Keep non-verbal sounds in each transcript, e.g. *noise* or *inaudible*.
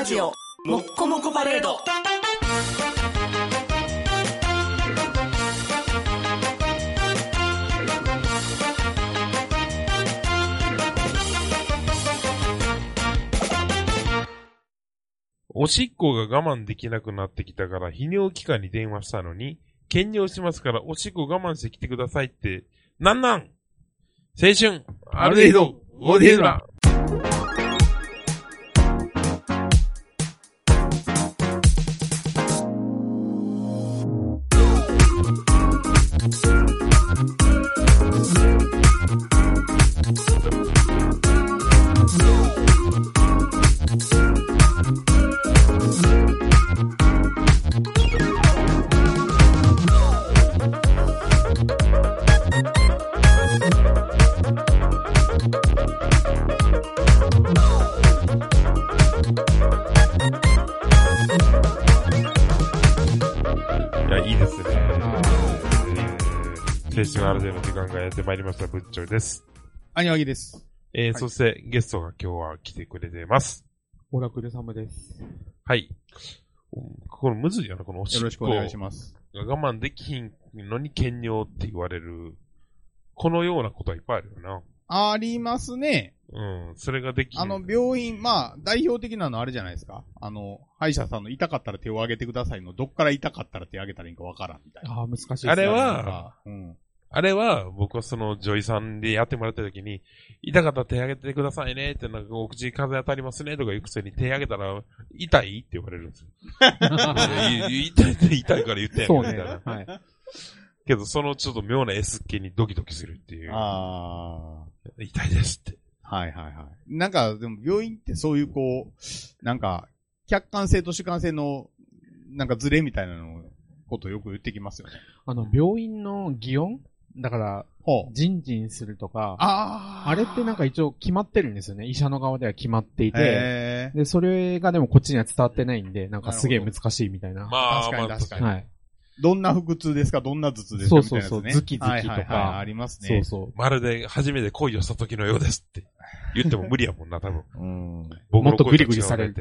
ラジオもっこもこパレード。おしっこが我慢できなくなってきたから、泌尿器科に電話したのに、検尿しますから、おしっこ我慢してきてくださいって、なんなん？青春、アルデヒド、オーディエド。ラ。まいりました、ぶっちょいです。アニワギです。えーいそして、ゲストが今日は来てくれてます。オラクル様です。はい。これむずいよな、このおしっこよろしくお願いします。が我慢できひんのに検尿って言われる、このようなことはいっぱいあるよな。ありますね。うん、それができひんあの、病院、まあ、代表的なのあれじゃないですか。あの、歯医者さんの痛かったら手を挙げてくださいの、どっから痛かったら手を挙げたらいいかわからんみたいな。ああ、難しいですね。あれは、かうん。あれは、僕はその女医さんでやってもらった時に、痛かったら手挙げてくださいねって、なんかお口風当たりますねとか言うくせに手挙げたら、痛い？って言われるんですよ。い *laughs* 痛いって痛いから言ってんそうね。みたいな。はい。けど、そのちょっと妙な S っ気にドキドキするっていう。あ痛いですって。あ。はいはいはい。なんか、でも病院ってそういうこう、なんか、客観性と主観性の、なんかズレみたいなのことよく言ってきますよね。あの、病院の擬音だから、ほう。ジンジンするとか、ああれってなんか一応決まってるんですよね。医者の側では決まっていて。へで、それがでもこっちには伝わってないんで、なんかすげえ難しいみたいな。まあ、確かにまあ確かにはい。どんな腹痛ですか？どんな頭痛ですか？みたいなやつね。そうそうそうズキズキとかありますね。そうそう。まるで初めて恋をした時のようですって言っても無理やもんな、多分。うん。僕のもっとグリグリされる。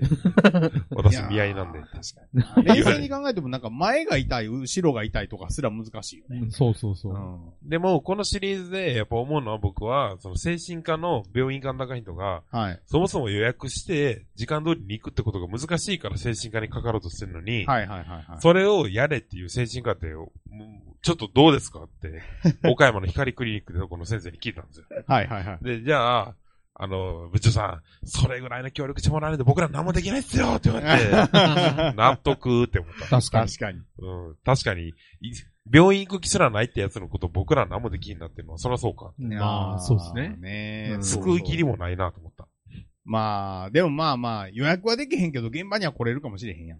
*laughs* 私、見合いなんで。確かに。*laughs* 冷静に考えてもなんか前が痛い、後ろが痛いとかすら難しいよね。うんそうそうそう。ん。でも、このシリーズでやっぱ思うのは僕は、その精神科の病院間高い人が、はい。そもそも予約して、時間通りに行くってことが難しいから精神科にかかろうとしてるのに、はいはいはいはい。それをやれっていう精神科って、ちょっとどうですかって、岡山の光クリニックでこの先生に聞いたんですよ。はいはいはい。で、じゃあ、あの、部長さん、それぐらいの協力してもらわないと僕ら何もできないっすよって言われて、*laughs* 納得って思った。確かに。確かに。うん、確かに、い病院行く気すらないってやつのこと僕ら何もできんなっていうのは、そりゃそうか。まあ、そうですね。ねうん救う切りもないなと思った。まあ、でもまあまあ、予約はできへんけど、現場には来れるかもしれへんやん。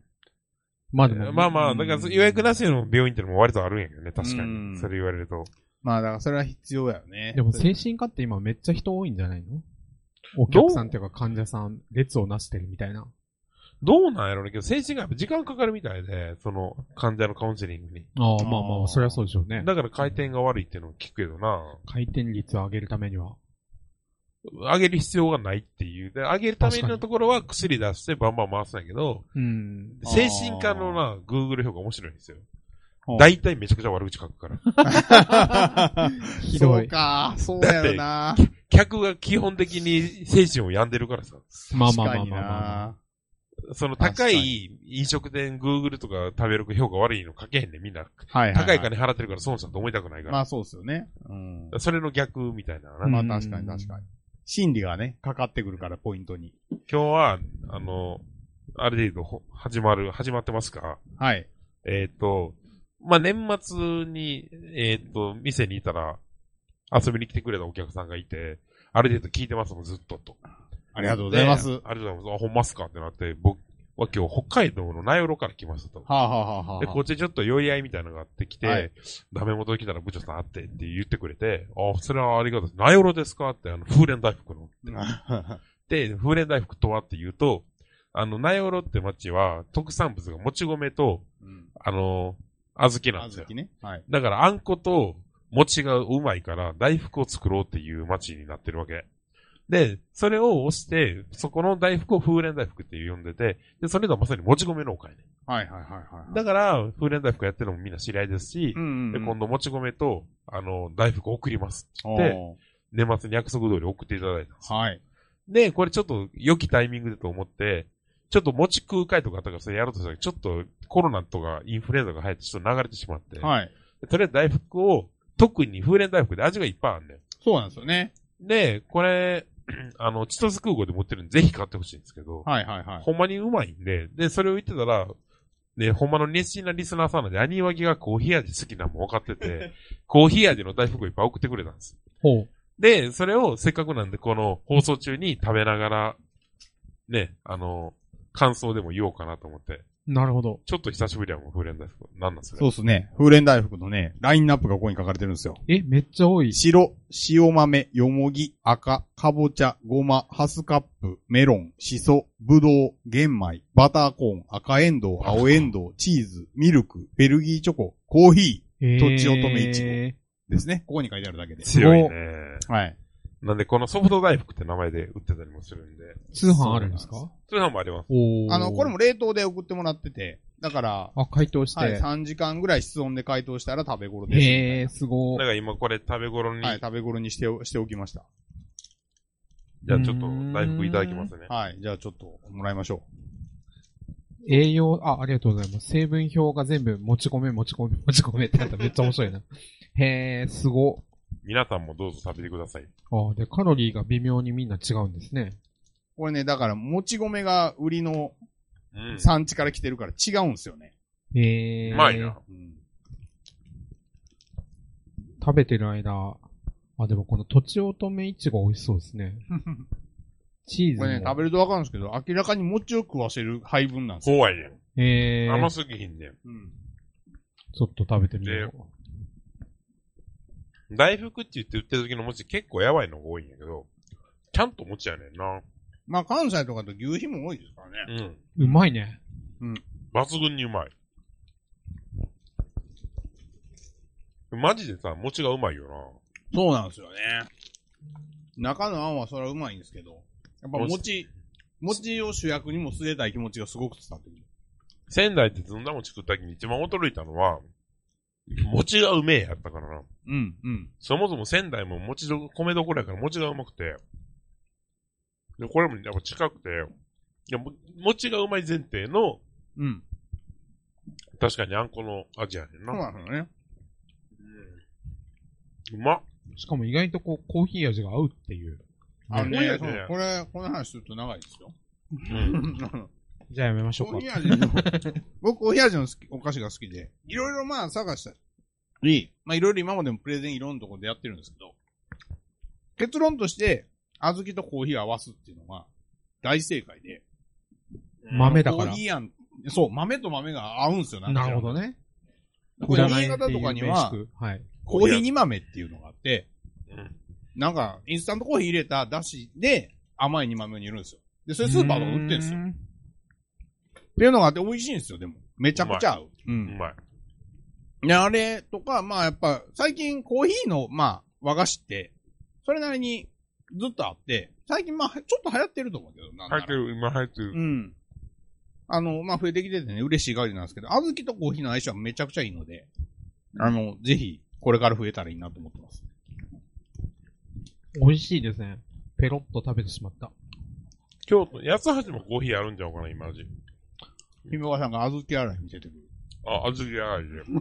まあでも。まあまあ、だから予約なしの病院ってのも割とあるんやけどね、確かうんに。それ言われると。まあ、だからそれは必要やよね。でも精神科って今めっちゃ人多いんじゃないの？お客さんっていうか患者さん、列をなしてるみたいな。どうなんやろうねけど、精神科やっぱ時間かかるみたいで、その患者のカウンセリングに。ああ、まあまあ、そりゃそうでしょうね。だから回転が悪いっていうのを聞くけどな。回転率を上げるためには。上げる必要がないっていう。で、上げるためのところは薬出してバンバン回すんやけど、うん。精神科のな、Google 評価面白いんですよ。大体めちゃくちゃ悪口書くから。*laughs* *laughs* ひどいそうか、そうやろな。客が基本的に精神を病んでるからさ。まあまあまあまあまあ。な。その高い飲食店 Google とか食べログ評価悪いの書けへんねんみんな。はいはい。高い金払ってるから損したと思いたくないから。まあそうですよね。うん。それの逆みたいなまあ確かに確かに。心理がね、かかってくるから、ポイントに。今日は、あの、ある程度ほ始まる、始まってますか？はい。えっ、と、まあ、年末に、えっ、と、店にいたら、遊びに来てくれたお客さんがいて、ある程度聞いてますもん、ずっとと。ありがとうございます。でありがとうございます。あ、ほんますか？ってなって、僕は今日北海道の名寄から来ましたと。はあ、はあはあはあ、で、こっちちょっと酔い合いみたいなのがあってきて、はいダメ元来たら部長さん会ってって言ってくれて、あ、それはありがとう。名寄ですか？って、あの、風蓮大福の。*laughs* で、風蓮大福とはって言うと、あの、名寄って町は特産物がもち米と、うん。あの、小豆なんですよ。あずきね。はい。だから、あんこと餅がうまいから、大福を作ろうっていう町になってるわけ。で、それを押して、そこの大福を風蓮大福って呼んでて、で、それがまさにもち米農家やね。はいはいはいはい。だから、風蓮大福やってるのもみんな知り合いですしう、んうんうん。で、今度もち米と、あの、大福送りますって年末に約束通り送っていただいたんです。はい。で、これちょっと良きタイミングでと思って、ちょっと餅食う会とかあったからそれやろうとしたら、ちょっとコロナとかインフルエンザが流行ってちょっと流れてしまって、はい。でとりあえず大福を、特に風蓮大福で味がいっぱいあるんだよ。そうなんですよね。で、これ、*clears throat* あの、千歳空港で持ってるんで、ぜひ買ってほしいんですけど、はいはいはい。ほんまにうまいんで、で、それを言ってたら、ね、ほんまの熱心なリスナーさんなんで、アニワギがコーヒー味好きなのも分かってて、*laughs* コーヒー味の大福をいっぱい送ってくれたんです。ほう。で、それをせっかくなんで、この放送中に食べながら、ね、あの、感想でも言おうかなと思って、なるほど。ちょっと久しぶりやもん、フレンダイフ。なんなんそれ。そうですね。風蓮大福のね、ラインナップがここに書かれてるんですよ。え、めっちゃ多い。白、塩豆、よもぎ、赤、かぼちゃ、ごま、ハスカップ、メロン、しそ、ぶどう、玄米、バターコーン、赤エンドウ、青エンドウ、チーズ、ミルク、ベルギーチョコ、コーヒえとちおとめいちごーーですね。ここに書いてあるだけで。強いね。はい。なんで、このソフト大福って名前で売ってたりもするんで、通販あるんですか？そういうのもあります。おーあの、これも冷凍で送ってもらってて、だから、あ、解凍して。はい、3時間ぐらい室温で解凍したら食べ頃です。へえ、すごい。だから今これ食べ頃に、はい、食べ頃にしておしておきました。じゃあちょっと大福いただきますね。はい、じゃあちょっともらいましょ栄養、あ、ありがとうございます。成分表が全部、もち米、もち米、もち米ってなったらめっちゃ面白いな。へえ、すご。皆さんもどうぞ食べてください。あ、で、カロリーが微妙にみんな違うんですね。う。これね、だから、もち米が売りのうん。産地から来てるから違うんですよね。へえ。うまいな。うん。食べてる間、あ、でもこのとちおとめいちご美味しそうですね。*laughs* チーズも。これね、食べるとわかるんですけど、明らかに餅を食わせる配分なんですよ。怖いねん。へえ。甘すぎひんねん。うん。ちょっと食べてみよ大福って言って売ってる時の餅結構やばいのが多いんやけど、ちゃんと餅やねんな。まあ、関西とかと牛皮も多いですからね。うん。う。うまいね。抜群にうまい。マジでさ、餅がうまいよそうなんですよね。中のあんはそれはうまいんですけど、やっぱ餅、餅を主役にも据えたい気持ちがすごく伝わってくる。な。仙台でずんだ餅食った時に一番驚いたのは、餅がうめえやったか。うん、うん。そもそも仙台も餅ど、米どころやから餅がうまくて、で、これもやっぱ近くて、いや、も餅がうまい前提の、うん。確かにあんこの味やねんそうな。なんですよね。うまっ。しかも意外とこう、コーヒー味が合うっていう。あのね、ねねそうこれ、この話すると長いですよ。うん。じゃあやめましょうかコーヒ。ー味の、僕コーヒー味の好きお菓子が好きで、いろいろまあ探したり、まあいろいろ今までもプレゼンいろんなところでやってるんですけど、結論として、小豆とコーヒーを合わすっていうのは大正解で、豆だからコーヒー。やん、そう、豆と豆が合うんですよ、んかなるほどね。これ占い新潟とかにははい。コーヒー煮豆っていうのがあって、うんなんか、インスタントコーヒー入れただしで甘い煮豆を煮るんですよ。で、それスーパーとか売ってるんですよ。っていうのがあって美味しいんですよ、でも。めちゃくちゃ合う。う。うんまい。で、あれとか、まあやっぱ、最近コーヒーの、まあ、和菓子って、それなりにずっとあって、最近まあ、ちょっと流行ってると思うけど、なんなら入ってる、今入ってる。うん。あの、まあ、増えてきててね、嬉しい限りなんですけど、小豆とコーヒーの相性はめちゃくちゃいいので、あの、ぜひ、これから増えたらいいなと思ってます。美味しいですね。ペロッと食べてしまった。京都、八橋もコーヒーあるんちゃうかな、今味。ひめさんが小豆洗い見せてくる。あ、小豆洗いで。*laughs* うん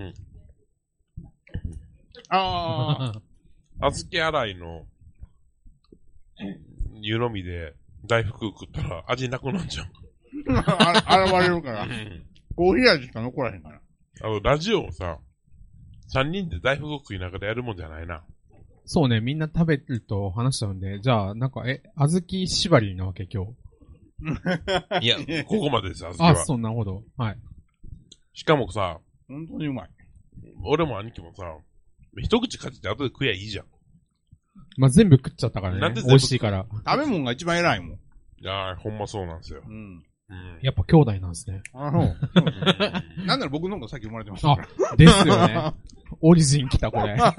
うん。あ *laughs* あ。小豆洗いの、湯飲みで大福食ったら味なくなっちゃう。あれ、現れるから。うんコーヒー味しか残らへんから。あの、ラジオもさ、三人で大福食いながらやるもんじゃないな。そうね、みんな食べると話しちゃうんで、じゃあ、なんか、え、小豆縛りなわけ今日。*laughs* いや、ここまでです、小豆あ、は。そう、なるほど。はい。しかもさ、本当にうまい。俺も兄貴もさ、一口かじって後で食えばいいじゃん。まあ、全部食っちゃったからね。なんで全部美味しいから。食べ物が一番偉いもん。いやー、ほんまそうなんですよ。うん。やっぱ兄弟なんですね。あの、うんなんなら僕の方が先生まれてますあから。、ですよね。オリジン来た、これ。いや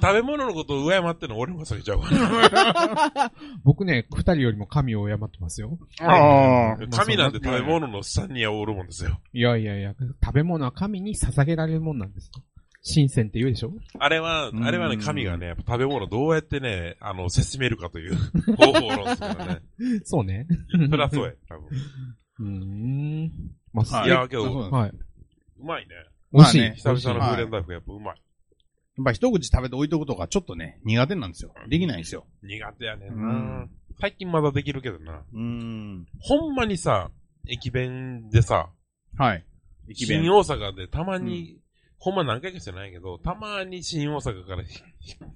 食べ物のことを敬ってんの俺も避けちゃうから。僕ね、二人よりも神を敬ってますよ。あ神なんて食べ物の下にはおるもんですよ。いやいやいや、食べ物は神に捧げられるもんなんですよ。神仙って言うでしょあれは、うんあれはね、神がね、やっぱ食べ物どうやってね、あの、せしめるかという方法論ですからね。*laughs* そうね。そりゃそうや、多分。うーん。まあ、はいいやけどはい。うまいね。美味しい。まあね久々のはいフーレンダイフがやっぱうまい。やっぱ一口食べて置いとくとかちょっとね、苦手なんですよ。できないんですよ。苦手やねんうな。最近まだできるけどな。うーん。ほんまにさ、駅弁でさ、はい。駅弁新大阪でたまに、ほんま何回かしてないけど、たまに新大阪から、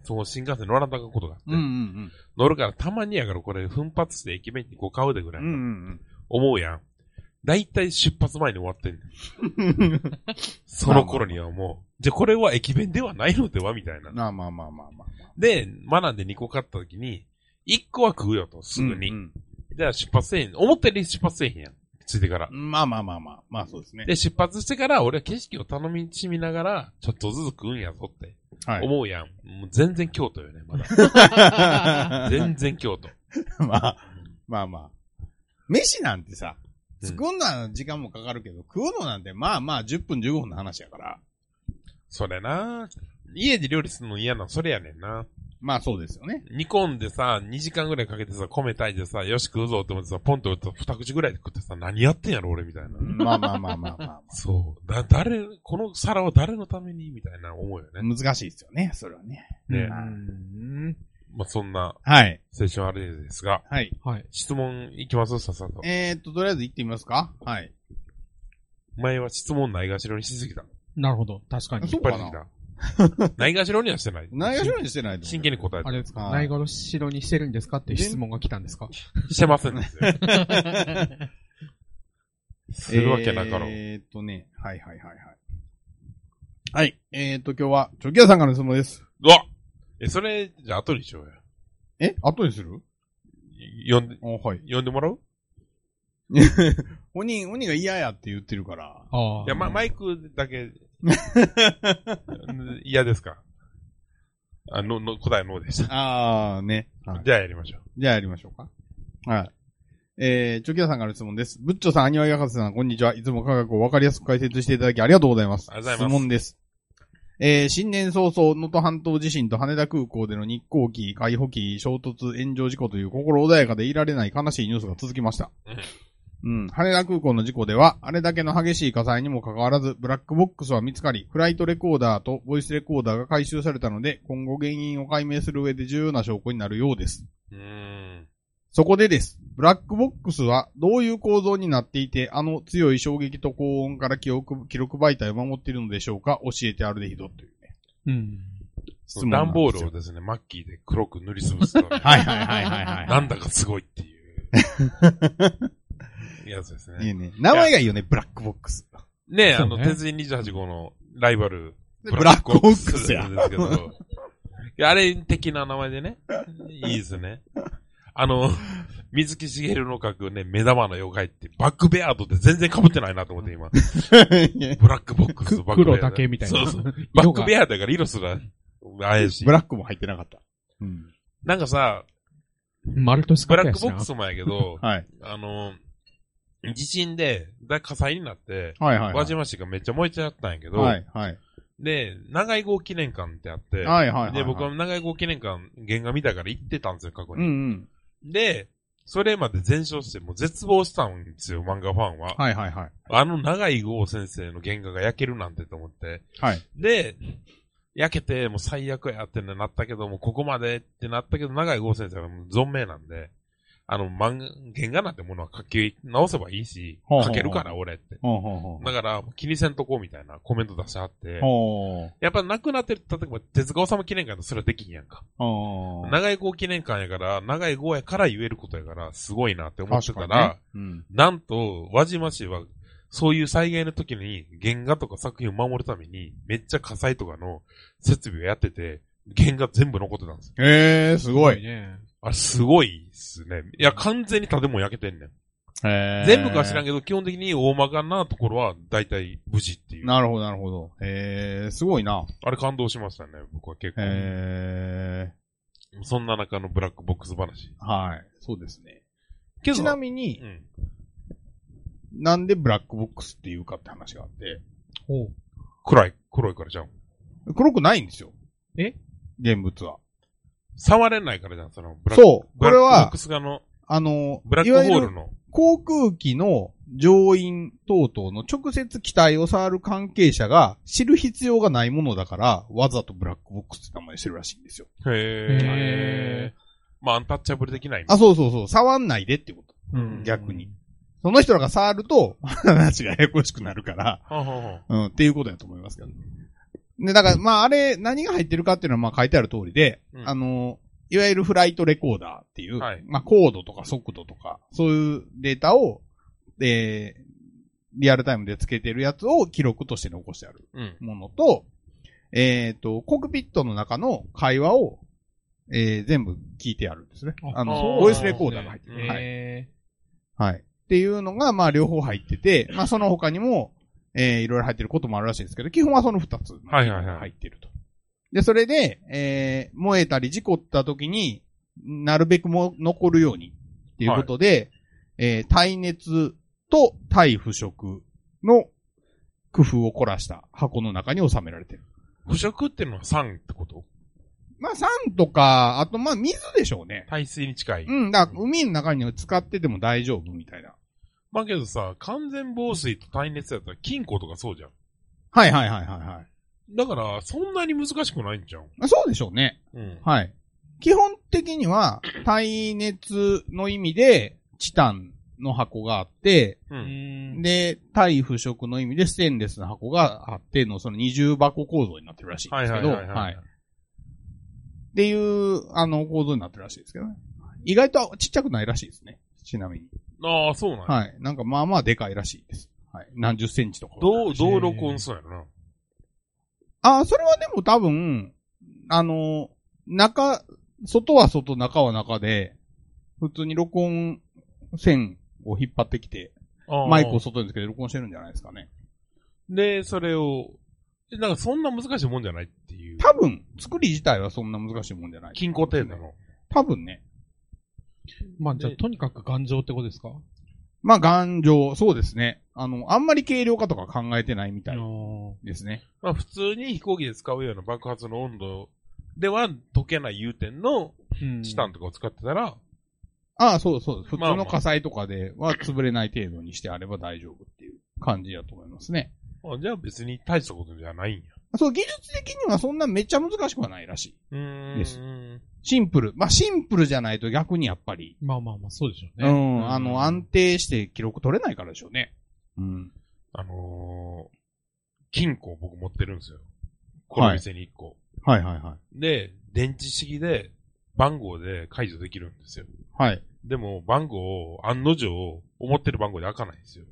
その新幹線乗らなかったことがあって、うんうん乗るからたまにやからこれ奮発して駅弁にこう買うでぐらいうん。うんうん思うやん。だいたい出発前に終わってんねん。うん。その頃にはもう、じゃあこれは駅弁ではないのではみたいな。まあまあまあまあまあ。で、学んで2個買った時に、1個は食うよと、すぐに。うんじゃあ出発せえへん。思ったより出発せえへんやん。ついてからう。んまあまあまあまあ。まあそうですね。で、出発してから、俺は景色を頼みしみながら、ちょっとずつ食うんやぞって、はい。思うやん。もう全然京都よね、まだ。*laughs* 全然京都。*laughs* まあ、まあまあ。飯なんてさ、うん作んのは時間もかかるけど、食うのなんてまあまあ10分15分の話やから。それな家で料理するの嫌なの、それやねんな。まあそうですよね。煮込んでさ、2時間ぐらいかけてさ、米炊いてさ、よし食うぞって思ってさ、ポンと打ったら二口ぐらいで食ってさ、何やってんやろ俺みたいな。まあまあまあまあまあ、そう。だ、誰、この皿は誰のために？みたいな思うよね。難しいですよね、それはね。ねうーん。まあ、そんなはい。青春あれですが、はい。はい。質問いきますさっさと。えーっと、とりあえず行ってみますか？はい。前は質問ないがしろにしすぎた。なるほど。確かにそ。引っ張りすぎた。*laughs* ないがしろにはしてない。何がしろにしてない真剣に答えてあれですか？はいないがろしろにしてるんですか？っていう質問が来たんですか？してませんですよ。*laughs* するわけなかろう。えーっとね、はいはいはいはい。はい。えーっと、今日は、チョキ屋さんからの質問です。うわえ、それ、じゃあ後にしようよ。え？後にする？呼んで、あはい。呼んでもらう？*laughs* 本人、本人が嫌やって言ってるから。ああ。いや、ま、マイクだけ、*laughs* 嫌ですか？あ、の、の、答えのでした。あー、ね。はい。じゃあやりましょう。じゃあやりましょうか。はい。えー、チョキ屋さんからの質問です。ブッチョさん、アニワイ博士さん、こんにちは。いつも科学をわかりやすく解説していただきありがとうございます。ありがとうございます質問です。えー、新年早々、能登半島地震と羽田空港での日航機、海保機、衝突、炎上事故という心穏やかでいられない悲しいニュースが続きました。*laughs* うん。羽田空港の事故では、あれだけの激しい火災にもかかわらず、ブラックボックスは見つかり、フライトレコーダーとボイスレコーダーが回収されたので、今後原因を解明する上で重要な証拠になるようです。うーん。そこでです。ブラックボックスはどういう構造になっていて、あの強い衝撃と高温から記憶記録媒体を守っているのでしょうか？教えてあるでひどというね。うん。質問なん段ですよボールをですね、マッキーで黒く塗りつぶすと、ね、*laughs* はいはいはいはいはい。なんだかすごいっていう。*laughs* やつですね。いいね。名前がいいよね、ブラックボックス。ねあの、鉄人28号のライバル、ブラックボックスや。ですけど。あれ的な名前でね。いいですね。あの、*laughs* 水木しげるの書くね、目玉の妖怪って、バックベアードって全然被ってないなと思って今。*laughs* ブラックボックスとバックベアード。黒だけみたいな。そうそう。バックベアードだから色すら怪しいブ。ラックも入ってなかった。うん。なんかさ、丸と四ブラックボックスもやけど、はい。あの、地震で大火災になって、はいはい、はい。輪島市がめっちゃ燃えちゃったんやけど、はいはい。で、長井号記念館ってあって、はいはいはい。で、僕は長井号記念館原画見たから行ってたんですよ、過去うんうに。ん。で、それまで全焼して、もう絶望したんですよ、漫画ファンは。はいはいはい。あの長井号先生の原画が焼けるなんてと思って。はい。で、焼けて、もう最悪やってなったけども、ここまでってなったけど、長井剛先生はもう存命なんで、あの、漫画、原画なんてものは書き直せばいいしほうほう、ほう書けるから、俺って。ほうほうほう。だから、気にせんとこうみたいなコメント出してはって、ほう。やっぱ亡くなってる、例えば、手塚治虫記念館とそれはできんやんか。ほう。長井号記念館やから、長井号やから言えることやから、すごいなって思ってた、らにね。うん。なんと、輪島市は、そういう災害の時に原画とか作品を守るために、めっちゃ火災とかの設備をやってて、原画全部残ってたんですよ。へえー、すごい。ね。あれすごいっすね。いや、完全に建物焼けてんねん。へー全部かは知らんけど、基本的に大まかなところは大体無事っていう。なるほど、なるほど。へえ、すごいな。あれ感動しましたね、僕は結構。へえ、そんな中のブラックボックス話。はい。そうですね。けどちなみにう、ん。なんでブラックボックスっていうかって話があって、おう暗い、黒いからじゃん。黒くないんですよ。え？現物は。触れないからじゃん、その、ブラックそう。ブラックボッこれはク、スがの、あの、ブラックいわゆるホールの。航空機の乗員等々の直接機体を触る関係者が知る必要がないものだから、わざとブラックボックスって名前にしてるらしいんですよ。へへー。まあ、アンタッチャブル的な意味。あ、そうそうそう。触んないでってこと。うん逆に。その人らが触ると、*laughs* 話がややこしくなるから、うん、っていうことだと思いますけどね。で、だから、まあ、あれ、何が入ってるかっていうのは、まあ、書いてある通りで、うんあの、いわゆるフライトレコーダーっていう、はいまあ、高度とか速度とか、そういうデータを、えー、リアルタイムでつけてるやつを記録として残してあるうん。ものと、えっ、と、コックピットの中の会話を、えー、全部聞いてあるんですね。あの、ボイスレコーダーが入ってる。うんはい。へはい。っていうのが、まあ、両方入ってて、まあ、その他にも、えー、いろいろ入ってることもあるらしいですけど、基本はその二つ。はいはいはい入ってると。で、それで、えー、燃えたり事故った時になるべくも残るようにっていうことで、えー、耐熱と耐腐食の工夫を凝らした箱の中に収められてる。腐食っていうのは酸ってこと？まあ、酸とか、あと、まあ、水でしょうね。耐水に近い。うん、だから海の中に使ってても大丈夫みたいな。まあけどさ、完全防水と耐熱やったら金庫とかそうじゃん。はいはいはいはいはい。だから、そんなに難しくないんじゃん。まあそうでしょうね。うん。はい。基本的には、耐熱の意味で、チタンの箱があって、う。ーん。で、耐腐食の意味でステンレスの箱があっての、その二重箱構造になってるらしいんはいですけど、はいはいはい。はい。っていう、あの、構造になってるらしいですけどね。意外とちっちゃくないらしいですね。ちなみに。ああ、そうなんや。はい。なんかまあまあでかいらしいです。はい。何十センチとか。どう、どう録音するんやろな。あ、それはでも多分、あの、中、外は外、中は中で、普通に録音線を引っ張ってきて、マイクを外につけて録音してるんじゃないですかね。で、それを、えなんかそんな難しいもんじゃないっていう。多分、作り自体はそんな難しいもんじゃない。金庫程度の。多分ね。まあ、じゃあ、とにかく頑丈ってことですか？まあ、頑丈、そうですね。あの、あんまり軽量化とか考えてないみたいあですね。まあ普通に飛行機で使うような爆発の温度では溶けない融点のうんチタンとかを使ってたら、ああ、そうそう。普通の火災とかでは潰れない程度にしてあれば大丈夫っていう感じだと思いますね。あじゃあ別に大したことじゃないんや。そう、技術的にはそんなめっちゃ難しくはないらしい。うーん。ですシンプル。まあ、シンプルじゃないと逆にやっぱり、まあまあまあ、そうでしょううね。ん、あの、安定して記録取れないからでしょうね。うん。あのー、金庫を僕持ってるんですよ。この店に1個。はいはいはい。で、電池式で番号で解除できるんですよ。はい。でも、番号を案の定、思ってる番号で開かないんですよ。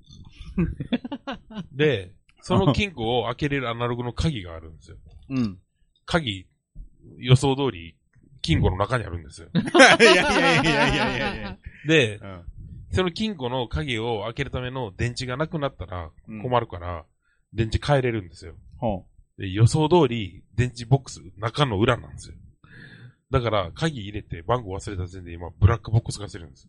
*laughs* で、その金庫を開けれるアナログの鍵があるんですよ。うん。鍵、予想通り、金庫の中にあるんですよ。*laughs* いやいやいやいやいやいや。で、うん。その金庫の鍵を開けるための電池がなくなったらうん困るから、電池変えれるんですよ。ほで予想通り、電池ボックス、中の裏なんですよ。だから、鍵入れて番号忘れた時点で今、ブラックボックスがしてるんです。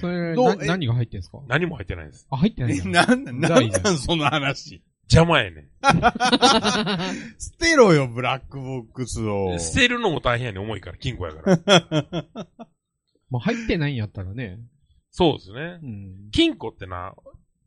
それ、何が入ってんすか？何も入ってないんです。あ、入ってないんだ。なん、なんなんその話？邪魔やね *laughs* 捨てろよ、ブラックボックスをん。。捨てるのも大変やねん、重いから、金庫やから。*laughs* まあ、入ってないんやったらね。そうですねう。ん。金庫ってな、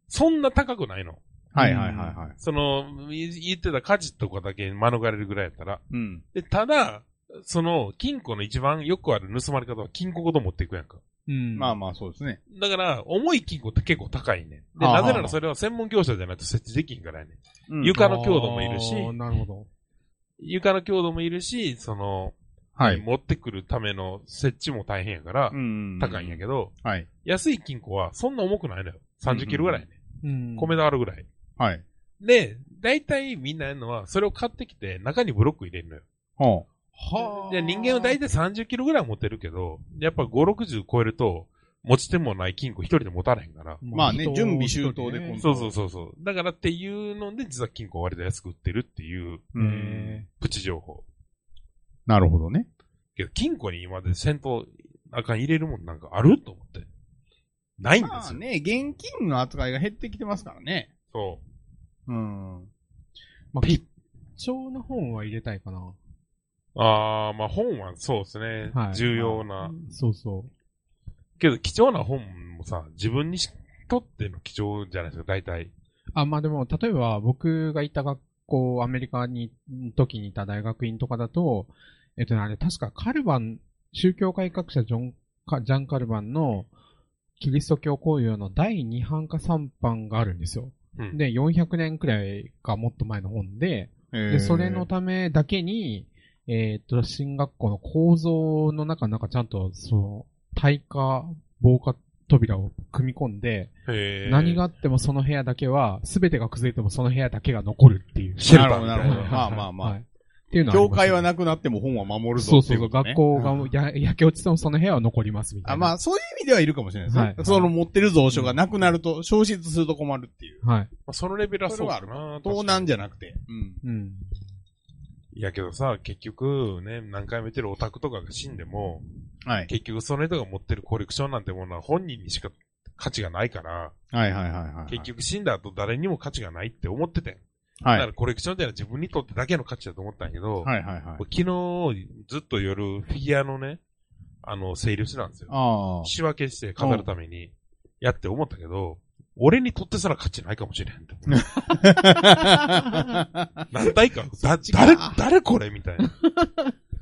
そんな高くないの。はいはいはいはい。その、い言ってた火事とかだけ免れるぐらいやったら。うん。で、ただ、その、金庫の一番よくある盗まれ方は金庫ごと持っていくやんか。うん。まあまあそうですね。だから、重い金庫って結構高いね。で、なぜならそれは専門業者じゃないと設置できんからやね。うん床の強度もいるしなるほど。床の強度もいるし、その、はい。持ってくるための設置も大変やから、ん高いんやけど、はい。安い金庫はそんな重くないのよ。30キロぐらいね。うん。米田あるぐらい。はい。で、大体みんなやるのは、それを買ってきて中にブロック入れるのよ。ほはあ。で人間は大体30キロぐらい持てるけど、やっぱ5、60超えると、持ち手もない金庫一人で持たれへんから。まあね人準備周到でねそうそうそうそう。だからっていうので、実は金庫割と安く売ってるっていうプチ情報。なるほどね。けど、金庫に今まで戦闘、あかん入れるもんなんかあると思って。ないんですよ。まあね、現金の扱いが減ってきてますからね。そうん。まあ、貴重な本は入れたいかな。う。ああ、まあ本はそうですね。はい重要な。そうそう。けど、貴重な本もさ、自分にしとっての貴重じゃないですか、大体。あ、まあでも、例えば僕が行った学校、アメリカに、時にいた大学院とかだと、えっとね、あれ、確かカルバン、宗教改革者ジョン、カジャン・カルバンの、キリスト教公用の第2版か3版があるんですよ。うんで、400年くらいかもっと前の本で、で、それのためだけに、えーっと、進学校の構造の中、なんかちゃんと、その、耐火、防火扉を組み込んで、何があってもその部屋だけは、すべてが崩れてもその部屋だけが残るっていう。シェルターみたいなるほどなるほどな。*laughs* まあまあまあはいっていうのは教会はなくなっても本は守るぞそうそうそう、学校がや焼け落ちてもその部屋は残りますみたいあ、な。まあ、そういう意味ではいるかもしれないですね。はいその持ってる蔵書がなくなると、消失すると困るっていう。はい。まあ、そのレベルはそうかそれな。盗難じゃ。ゃなくて。うん。うん。いやけどさ、結局ね、何回も言ってるオタクとかが死んでも、はい。結局その人が持ってるコレクションなんてものは本人にしか価値がないから、はいはいはいはい。結局死んだ後誰にも価値がないって思っててん。はい。だからコレクションっていうのは自分にとってだけの価値だと思ったんやけど、はいはいはい。昨日ずっと夜フィギュアのね、あの、整理してたんですよ。あ仕分けして飾るためにやって思ったけど、俺にとってすら価値ないかもしれん。*laughs* 何体か、だ、誰、誰これみたいな。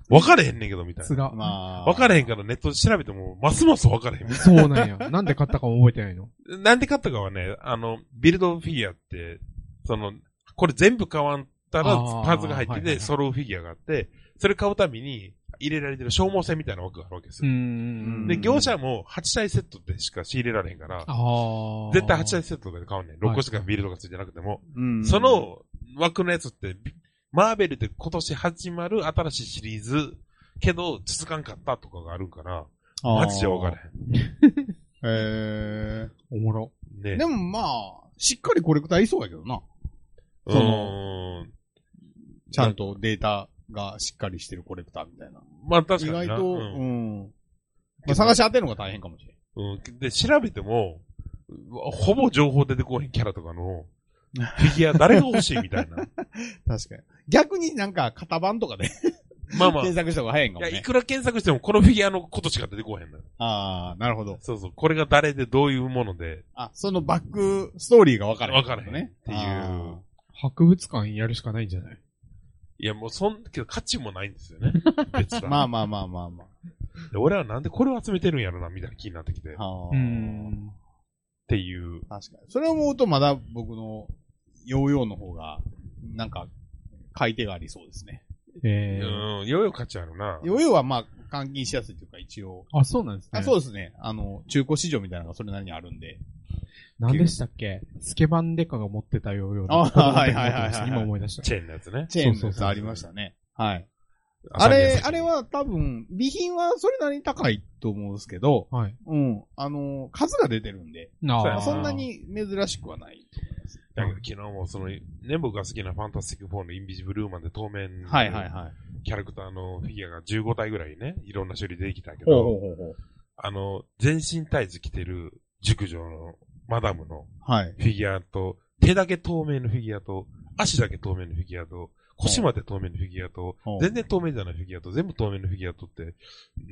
分かれへんねんけど、みたいな。つら。まあ。分かれへんからネットで調べても、ますます分かれへん。そうなんや。なんで買ったかも覚えてないの？なんで買ったかはね、あの、ビルドフィギュアって、その、これ全部買わんたらあーパーツが入ってて、はいはいはい揃うフィギュアがあって、それ買うたびに入れられてる消耗戦みたいな枠があるわけですうよ。んで、業者も8体セットでしか仕入れられへんから。絶対8体セットで買うねん。はい6個しかビルドがついてなくても。うんそ、の枠のやつって、ビマーベルで今年始まる新しいシリーズ、けど続かんかったとかがあるから、マジで分からへ *laughs* おもろ。へん。ね。でもまあ、しっかりコレクターいそうやけどな。うそーん。ちゃんとデータがしっかりしてるコレクターみたいな。まあ確意かにな。外と、ううんん。まあ、探し当てるのが大変かもしれん。うん。で、調べても、ほぼ情報出てこへんキャラとかの、フィギュア誰が欲しいみたいな。*laughs* 確かに。逆になんか型番とかで *laughs* まあまあ。い検索した方が早いんかもや、いね。くら検索してもこのフィギュアのことしか出てこへんのよ。ああ、なるほど。そうそう。これが誰でどういうもので、あ、そのバックストーリーが分からへん、分からへんね。っていうあ博物館やるしかないんじゃない？いやもうそん、けど価値もないんですよね。*laughs* 別まあまあまあまあまで俺はなんでこれを集めてるんやろな、みたいな気になってきて。っあ。あうーん。ていう。確かに。それを思うとまだ僕のヨーヨーの方が、なんか、買い手がありそうですね。ええうん、ようよう価値あるな。ヨーヨーはまあ、換金しやすいというか一応。あ、そうなんですね。あそうですね。あの、中古市場みたいなのがそれなりにあるんで。何でしたっけ？スケバンデカが持ってたようようあはいはいはいはいはい *laughs* 今思い出した。チェーンのやつね。チェーンのそうそうそうやつありましたね。はい。あれ、あれ、は多分、備品はそれなりに高いと思うんですけど、はい。うん。あの、数が出てるんで、そんな。に珍しくはないと思います。だけど昨日もその、ね、僕が好きなファンタスティック4のインビジブルーマンで透明のはいはいはい。キャラクターのフィギュアが15体ぐらいね、いろんな種類出てきたけど、ほうほう。あの、全身タイツ着てる熟女のマダムのはい。フィギュアと、手だけ透明のフィギュアと、足だけ透明のフィギュアと、腰まで透明のフィギュアとほう、全然透明じゃないフィギュアと、全部透明のフィギュアとって、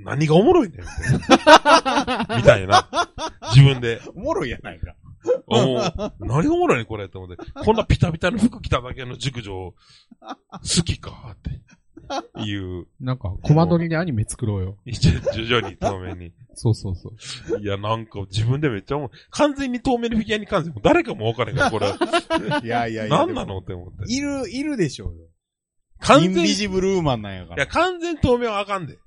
何がおもろいねんって。*laughs* みたいな。自分で。おもろいやないか。お何がおもろいねんこれって思って。こんなピタピタの服着ただけの熟女、好きかって。*laughs* いう、なんか、コマ撮りでアニメ作ろうよ。徐々に透明に。*laughs* そうそうそう。いや、なんか自分でめっちゃ思う。完全に透明のフィギュアに関しても誰かも分からへんから、これ。*laughs* いやいやいや。何なのって思って。いる、いるでしょうよ。完全に、インビいジブルーマンなんやから。や、完全透明はあかんで。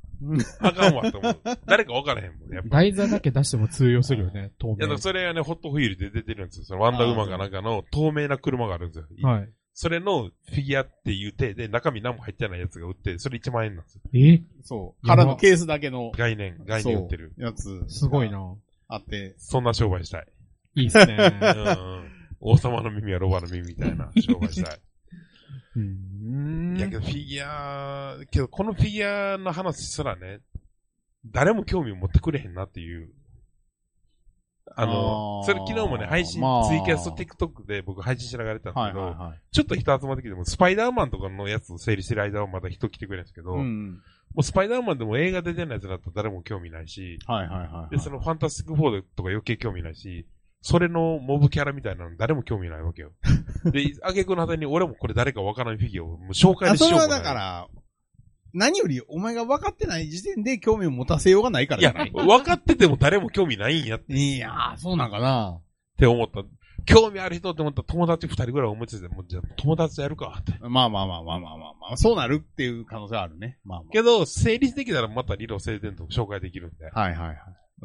あかんわと思う。誰か分からへんもん、やっぱ。台座だけ出しても通用するよね、透いや、だか明ら。それはね、ホットフィールで出てるんですよ。そのワンダーウーマンかなんかの透明な車があるんですよ。はい。それのフィギュアっていう手で中身何も入ってないやつが売って、それ1万円なんですよ。え？そう。空のケースだけの。概念、概念売ってる。やつ。すごい。な。あって。そんな商売したい。いいっすね。*laughs* うん。王様の耳はロバの耳みたいな商売したい。*laughs* うん。いやけどフィギュア、けどこのフィギュアの話すらね、誰も興味を持ってくれへんなっていう。あの、それ昨日もね、配信、まあツイキャスト TikTok で僕配信しながらやったんですはいけど、はいはい。ちょっと人集まってきても、スパイダーマンとかのやつを整理してる間はまだ人来てくれるんですけど、もうん。うスパイダーマンでも映画出てないやつだったら誰も興味ないし、はいはいはい。で、そのファンタスティックフォーとか余計興味ないし、それのモブキャラみたいなの誰も興味ないわけよ。で、あげくの果てに俺もこれ誰かわからんフィギュアをもう紹介しようもない。だから、何よりお前が分かってない時点で興味を持たせようがないからいやじゃない、分かってても誰も興味ないんや。っいやー、そうなんかな。て思った。興味ある人って思ったら友達二人ぐらい思いついて、もうじゃあ友達とやるか。って。まあまあまあまあまあまあまあ、そうなるっていう可能性はあるね。まあまけど、成立できたらまた理論整然と紹介できるんで、あ。はいはいはい。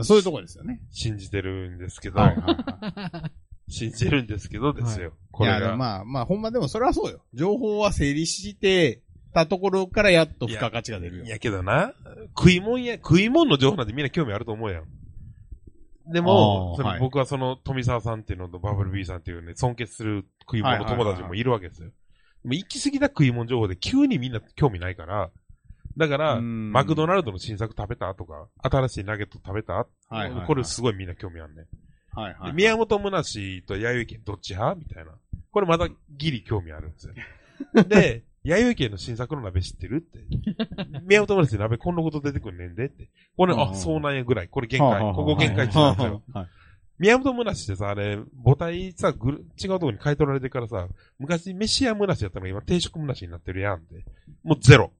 そういうとこですよね。信じてるんですけど、はいはいは信じてるんですけどですよ。い。いや、これが。まあまあ、ほんまでもそれはそうよ。情報は整理してたところからやっと付加価値が出るよい。やけどな、食い物や、食い物の情報なんてみんな興味あると思うやん。でも、はい僕はその富澤さんっていうのとバブル B さんっていうね、尊敬する食い物友達もいるわけですよ。でも行き過ぎた食い物情報で急にみんな興味ないから、だから、うんマクドナルドの新作食べたとか、新しいナゲット食べたはいはいはいこれすごいみんな興味あるね。はいはい。で宮本むしと弥生県どっち派？みたいな。これまたギリ興味あるんですよ。*laughs* で、弥生県の新作の鍋知ってるって。宮本むし鍋こんなこと出てくんねんでって。これ、うんあ、そうなんやぐらい。これ限界。ここ限界値なんですよ。はい宮本むしってさ、あれ、母体さ、ぐる違うところに買い取られてからさ、昔飯屋むなしやったのが今定食むなしになってるやんって。もうゼロ。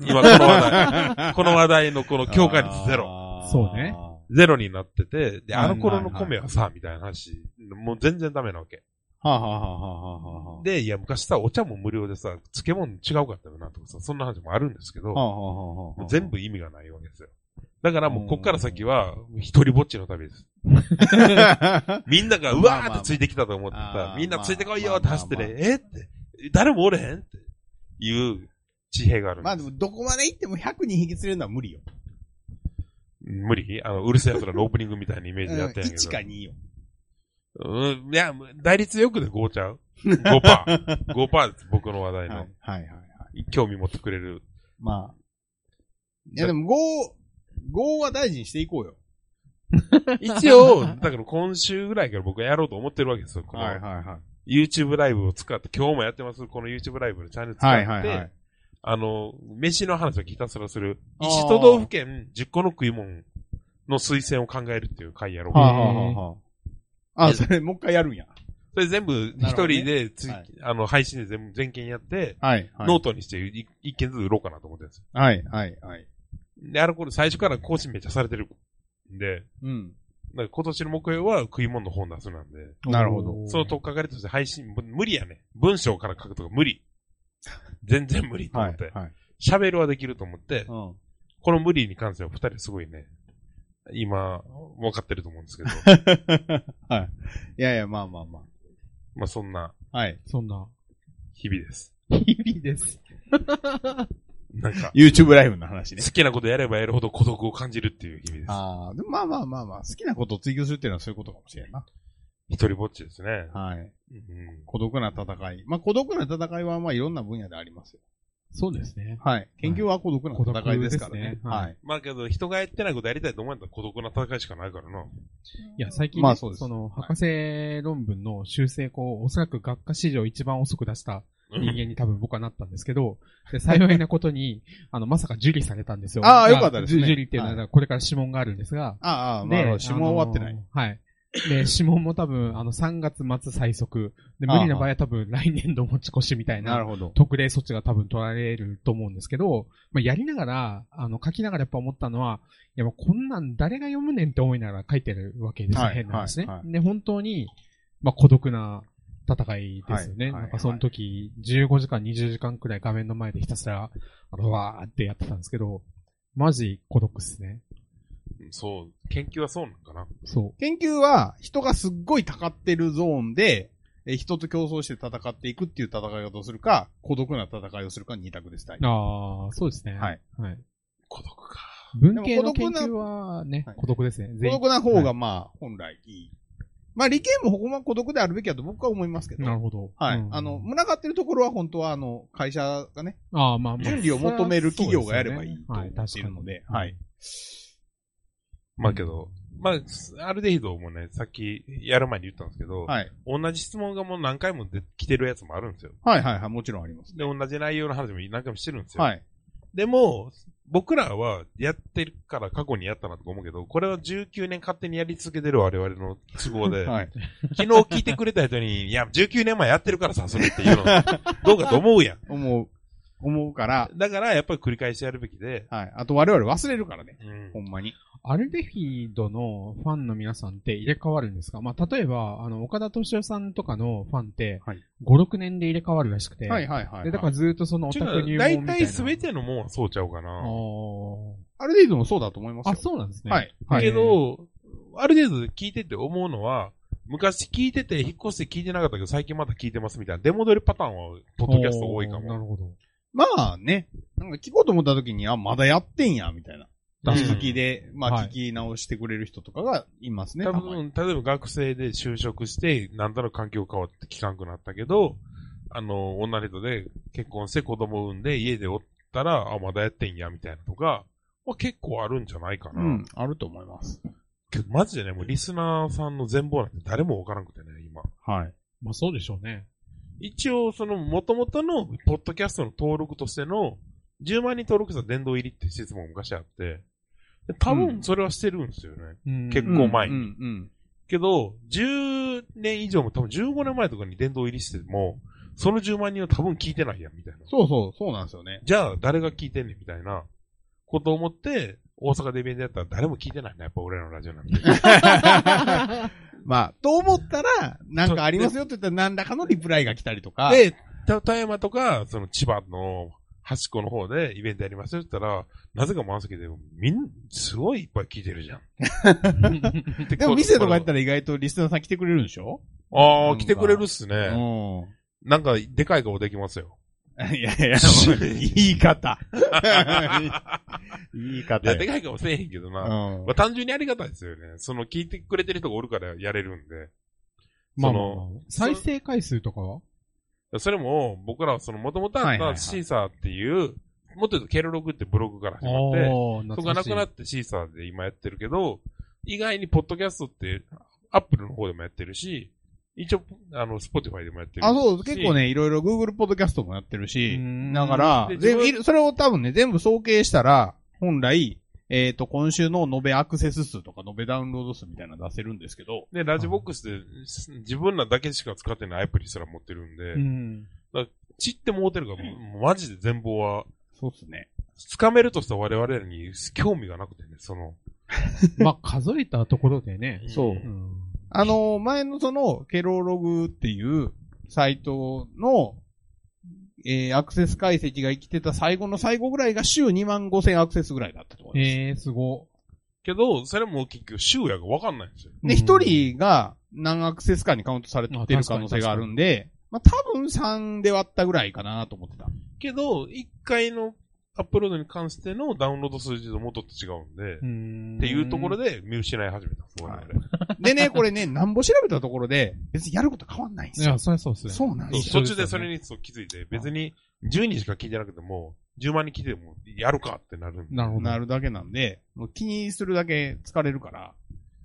今この話題、*laughs* この話題のこの強化率ゼロ。そうね。ゼロになってて、で、はいあの頃の米はさ、みたいな話、もう全然ダメなわけ。はあ、はあはあはあで、いや、昔さ、お茶も無料でさ、漬物違うかったよな、とかさ、そんな話もあるんですけど、はあはあはあはあもう全部意味がないわけですよ。だからもう、こっから先は、一人ぼっちの旅です。*laughs* みんなが、うわーってついてきたと思ってさまあまあ、みんなついてこいよって走ってまあね、えって、誰もおれへんっていう地平があるんまあでも。どこまで行っても100人引き連れるのは無理よ。無理？あの、うるせえ奴らのオープニングみたいなイメージでやってんやけど。1か2よ。うん、いや、打率よくで5ちゃう ?5 パー。*laughs* 5パーです、僕の話題の。はいはいはいはい。興味持ってくれる。まあ。いやでも5、5は大事にしていこうよ。*laughs* 一応、だから今週ぐらいから僕はやろうと思ってるわけですよ。このはいは YouTube ライブを使って、今日もやってます、この YouTube ライブのチャンネル使って、はいはいはいあの、飯の話をひたすらする、あー1都道府県10個の食い物の推薦を考えるっていう回やろう。はあ、はあはあはあ、あ、それもう一回やるんや。それ全部一人でつい、はいあの、配信で全部全件やって、はい。はいノートにしてい一件ずつ売ろうかなと思ってるんですよ。はいはいはい。で、あれこれ最初から更新めっちゃされてるんで、うん。今年の目標は食い物の本出すなんで、なるほどそのとっかかりとして配信、む無理やね。文章から書くとか無理。*laughs* 全然無理と思って。はいはい。喋、るはできると思って、うん。この無理に関しては二人すごいね、今、分かってると思うんですけど、*laughs* はい。いやいや、まあまあままあそんなあ。はい。そんな。日々です。日々です。*laughs* なんか、YouTube ライブの話ね好。きなことやればやるほど孤独を感じるっていう日々です。ああ、でもまあまあまあまあ、好きなことを追求するっていうのはそういうことかもしれんな。一人ぼっちですね。はい。うん孤独な戦い。まあ孤独な戦いはまあいろんな分野でありますよ。そうですね。はい。研究は孤独な戦いですからね孤独です。ねはいはい。まあけど、人がやってないことやりたいと思うんだったら孤独な戦いしかないからな。いや、最近、ねまあそうですの、はい博士論文の修正項をおそらく学科史上一番遅く出した人間に多分僕はなったんですけど、で、幸いなことに、あの、まさか受理されたんですよ。ああよかったですね受理っていうのは、はこれから指紋があるんですが、ああ、まあまあ、指紋終わってない。はい。で、指紋も多分、あの、3月末最速。で、無理な場合は多分来年度持ち越しみたいななるほど。特例措置が多分取られると思うんですけど、まあ、やりながら、あの、書きながらやっぱ思ったのは、いや、こんなん誰が読むねんって思いながら書いてるわけですよ、はい変な話ね、はいはいで、本当に、まあ、孤独な戦いですよね。なんかその時、15時間、20時間くらい画面の前でひたすら、あの、わーってやってたんですけど、マジ孤独っすね。うんそう。研究はそうなのかな。そ研究は人がすっごいたかってるゾーンで、え人と競争して戦っていくっていう戦い方をするか、孤独な戦いをするか二択です、大ああ、そうですね。はい。はい。孤独か。文系の研でも孤独な究はねはい、孤独ですね。孤独な方がまあ、本来いい。まあ、理系もほんま孤独であるべきだと僕は思いますけど。なるほど。はい。うんあの、群がってるところは本当はあの、会社がね、ああ、まあまあ。準備を求める企業がやればいいと思はい、っているので、確かにはい。。まあけど、まあ、アルデヒドもね、さっきやる前に言ったんですけど、はい。同じ質問がもう何回も出来てるやつもあるんですよ。はいはいはい、もちろんあります。で、同じ内容の話も何回もしてるんですよ。はい。でも、僕らはやってるから過去にやったなとか思うけど、これは19年勝手にやり続けてる我々の都合で、*laughs* はい。昨日聞いてくれた人に、いや、19年前やってるからさ、それっていうの、*laughs* どうかと思うやん。思う。思うから、だから、やっぱり繰り返しやるべきで、はい。あと我々忘れるからね。うんほんまに。アルデヒドのファンの皆さんって入れ替わるんですか？まあ、例えば、あの、岡田敏夫さんとかのファンって、はい5、6年で入れ替わるらしくて、はいはいはい、はい。で、だからずっとそのオタク入門みたいな。大体すべてのもんはそうちゃうかあな。ーある程度もそうだと思いますよ。あ、そうなんですね。はい。だはい。けど、ある程度聞いてて思うのは、昔聞いてて引っ越して聞いてなかったけど最近また聞いてますみたいな出戻りパターンはポッドキャスト多いかも。なるほど。まあね、なんか聞こうと思った時に、あ、まだやってんや、みたいな。うん続きで、まはいあ聞き直してくれる人とかがいますね。多たまに分、例えば学生で就職して、なんだろう環境変わって聞かんくなったけど、あの、女の人で結婚して子供産んで家でおったら、あ、まだやってんや、みたいなとか、は結構あるんじゃないかな。うん、あると思います。けど、マジでね、もうリスナーさんの全貌なんて誰もわからんくてね、今。はい。まあそうでしょうね。一応、その、元々の、ポッドキャストの登録としての、10万人登録者殿堂入りって質問が昔あって、で多分それはしてるんですよね。うん結構前にうん、うん。けど、10年以上も多分15年前とかに殿堂入りしても、その10万人は多分聞いてないやん、みたいな。そうそう、そうなんですよね。じゃあ、誰が聞いてんねん、みたいなことを思って、大阪でイベントやったら誰も聞いてないな、やっぱ俺らのラジオなんて。*laughs* まあ、と思ったら、なんかありますよって言ったら何らかのリプライが来たりとか。で、た富山とか、その千葉の端っこの方でイベントやりますよって言ったら、なぜか満席で、みん、すごいいっぱい聞いてるじゃん。*laughs* でも店とかやったら。ら意外とリスナーさん来てくれるんでしょ？ああ、来てくれるっすうね。ん。なんか、でかい顔できますよ。*laughs* いやいや、言い方。*laughs* 言いいや、でかい顔せえへんけどな。うんまあ、単純にありがたいですよね。その聞いてくれてる人がおるからやれるんで。まあ再生回数とかは？それも、僕らはその、もともとあったシーサーっていう、もっと言うとケロログってブログから始まって、そこがなくなってシーサーで今やってるけど、意外にポッドキャストって、アップルの方でもやってるし、一応、あの、スポティファイでもやってるし。あ、そう、結構ね、いろいろ Google ポッドキャストもやってるしう、ん。だからそれを多分ね、全部総計したら、本来、えっ、と、今週の延べアクセス数とか延べダウンロード数みたいなの出せるんですけど、で、ラジボックスで自分らだけしか使ってないアプリすら持ってるんで、うん。散ってもうてるから、もうマジで全貌は、そうっすね。掴めるとした我々に興味がなくてね、その、*laughs* まあ数えたところでね。そううん。あの、前のその、ケロログっていうサイトの、えー、アクセス解析が生きてた最後の最後ぐらいが週2万5千アクセスぐらいだったと思います。ええー、すご。けど、それも結局、週やがわかんないんですよ。で、一人が何アクセスかにカウントされてる可能性があるんで、まあ多分3で割ったぐらいかなと思ってた。けど、一回のアップロードに関してのダウンロード数字と元って違うんで、んっていうところで見失い始めたんです、我々。*laughs* でね、これね、なんぼ調べたところで、別にやること変わんないんですよ。いや、そりゃそうっすね。そうなんですよ。そう途中でそれにそう気づいて、別に10人しか聞いてなくても、10万人聞いてもやるかってなるんで。なるほど。なるだけなんで、もう気にするだけ疲れるから、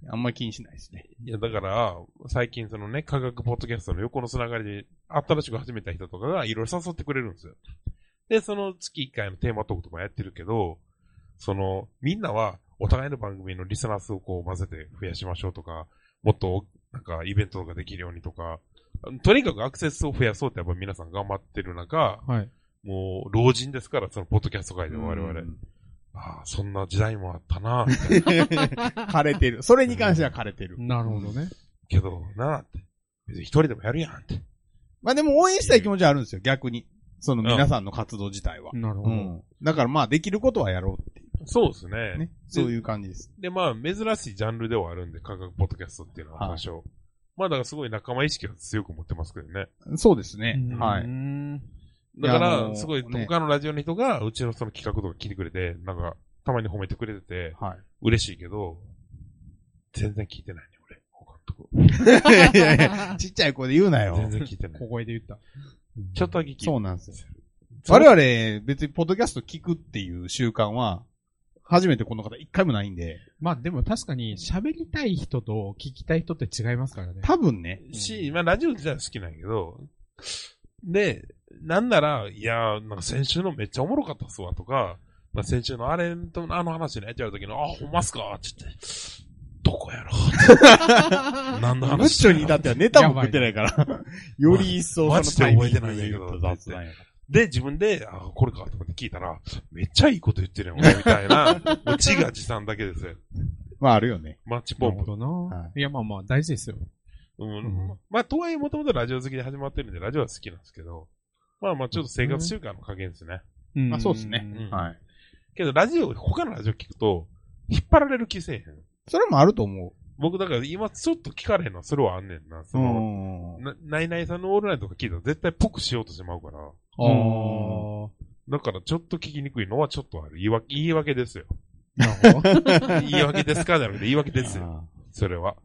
あんまり気にしないですね。いや、だから、最近そのね、科学ポッドキャストの横のつながりで、新しく始めた人とかがいろいろ誘ってくれるんですよ。で、その月1回のテーマトークとかやってるけど、その、みんなはお互いの番組のリスナー数をこう混ぜて増やしましょうとか、もっと、なんか、イベントとかできるようにとか、とにかくアクセスを増やそうってやっぱ皆さん頑張ってる中、はい。もう、老人ですから、そのポッドキャスト界で我々。うんああ、そんな時代もあったなみたいな。*laughs* 枯れてる。それに関しては枯れてる。なるほどね。けど、なあって。別に一人でもやるやんって。まあでも応援したい気持ちはあるんですよ、逆に。その皆さんの活動自体は。なるほど。うん。だからまあできることはやろうっていそうですね。うね。そういう感じです。で、まあ、珍しいジャンルではあるんで、科学ポッドキャストっていうのは多少。まあ、だからすごい仲間意識は強く持ってますけどね。そうですね。うんはい。うんだから、すごい、ね他のラジオの人が、うちのその企画とか聞いてくれて、なんか、たまに褒めてくれてて、はい。嬉しいけど、全然聞いてないね、俺。他のとこ。*laughs* いやいやちっちゃい子で言うなよ。全然聞いてない小。声で言った。ちょっとだけ聞いて。そうなんですよ。我々、別にポッドキャスト聞くっていう習慣は、初めてこの方一回もないんで、まあでも確かに喋りたい人と聞きたい人って違いますからね。多分ね、し、まあ、ラジオ自体は好きなんやけど、で、なんなら、いやー、なんか先週のめっちゃおもろかったっすわとか、まあ、先週のあれと、あの話ね、ってやるときの、あ、ほんまっすかって言って、どこやろ *laughs* 何のムッ話？チョに至ってはネタも食ってないから、より一層そのマジで覚えてないんだけどで自分で、あ、これかと思って聞いたら、めっちゃいいこと言ってるやん、俺みたいな、*laughs* オチが持参だけですよ。ら。まああるよね。マッチポンプ。なるほどな、、はいや、まあまあ大事ですよ。うんうんまあ、とはいえ、もともとラジオ好きで始まってるんで、ラジオは好きなんですけど、まあまあ、ちょっと生活習慣の加減ですね。うんまあそうですねうんはい。けど、ラジオ、他のラジオ聞くと、引っ張られる気せえへん。それもあると思僕、だから今ちょっと聞かれへんのはそれはあんねんな。う。その、な、ナイナイさんのオールナイトとか聞いたら絶対ぽくしようとしてまうから。ああ。だからちょっと聞きにくいのはちょっとある。言い訳、言い訳ですよ。なるほど。*laughs* 言い訳ですか？じゃなくて言い訳ですよ。それは。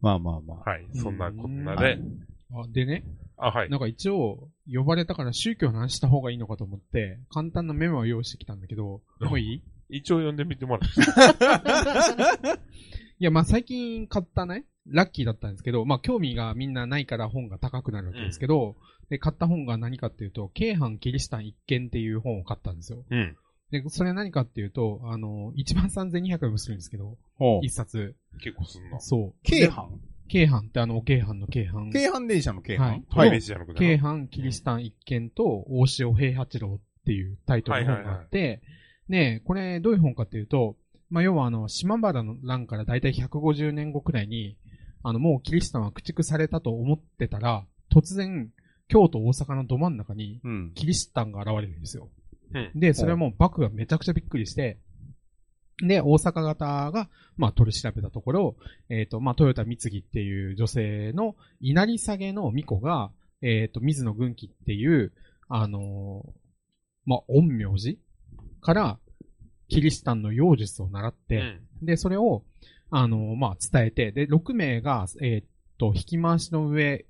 まあまあまあ。はい。そんなこんなではい。あでね、あ、はい。なんか一応、呼ばれたから宗教の話した方がいいのかと思って、簡単なメモを用意してきたんだけど、もういい？一応読んでみてもらって。*laughs* いや、まあ最近買ったね、ラッキーだったんですけど、まあ興味がみんなないから本が高くなるわけですけど、で、買った本が何かっていうと、京阪キリシタン一見っていう本を買ったんですよ。うん。で、それ何かっていうと、あの、13200円もするんですけど、一冊。結構すんな。そう。京阪京阪ってあの、京阪の京阪。京阪電車の京阪はいトイレじゃなくて。京阪キリシタン一見と大塩平八郎っていうタイトルの本があって、ねこれどういう本かっていうと、まあ、要はあの、島原の乱からだいたい150年後くらいに、あの、もうキリシタンは駆逐されたと思ってたら、突然、京都大阪のど真ん中にうん。キリシタンが現れるんですよ。うんで、それはもう幕府がめちゃくちゃびっくりして、で、大阪方が、まあ、取り調べたところ、えっ、と、まあ、豊田光儀っていう女性の稲荷下げの巫女が、えっ、と、水野軍記っていう、あのーまあ、陰陽師から、キリシタンの妖術を習って、うん。で、それを、あの、まあ、伝えて、で、6名が、えーっと、引き回しの上、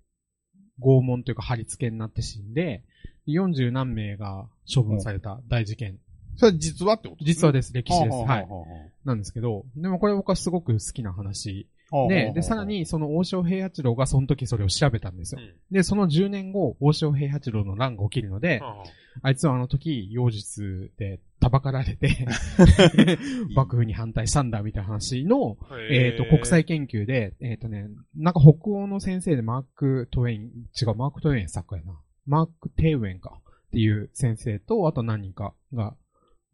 拷問というか貼り付けになって死んで、40何名が処分された大事件。それ実はってことで実はです、歴史です。はい。ほなんですけど、でもこれ僕はすごく好きな話。で、で、さら、に、その大塩平八郎がその時それを調べたんですよ。うんで、その10年後、大塩平八郎の乱が起きるので、ああいつはあの時、妖術でたばかられて、*laughs* 幕府に反対したんだみたいな話の、あえっ、と、国際研究で、えっ、とね、なんか北欧の先生でマーク・トウェイン、違う、マーク・トウェイン作家やな。マーク・テウェンか。っていう先生と、あと何人かが、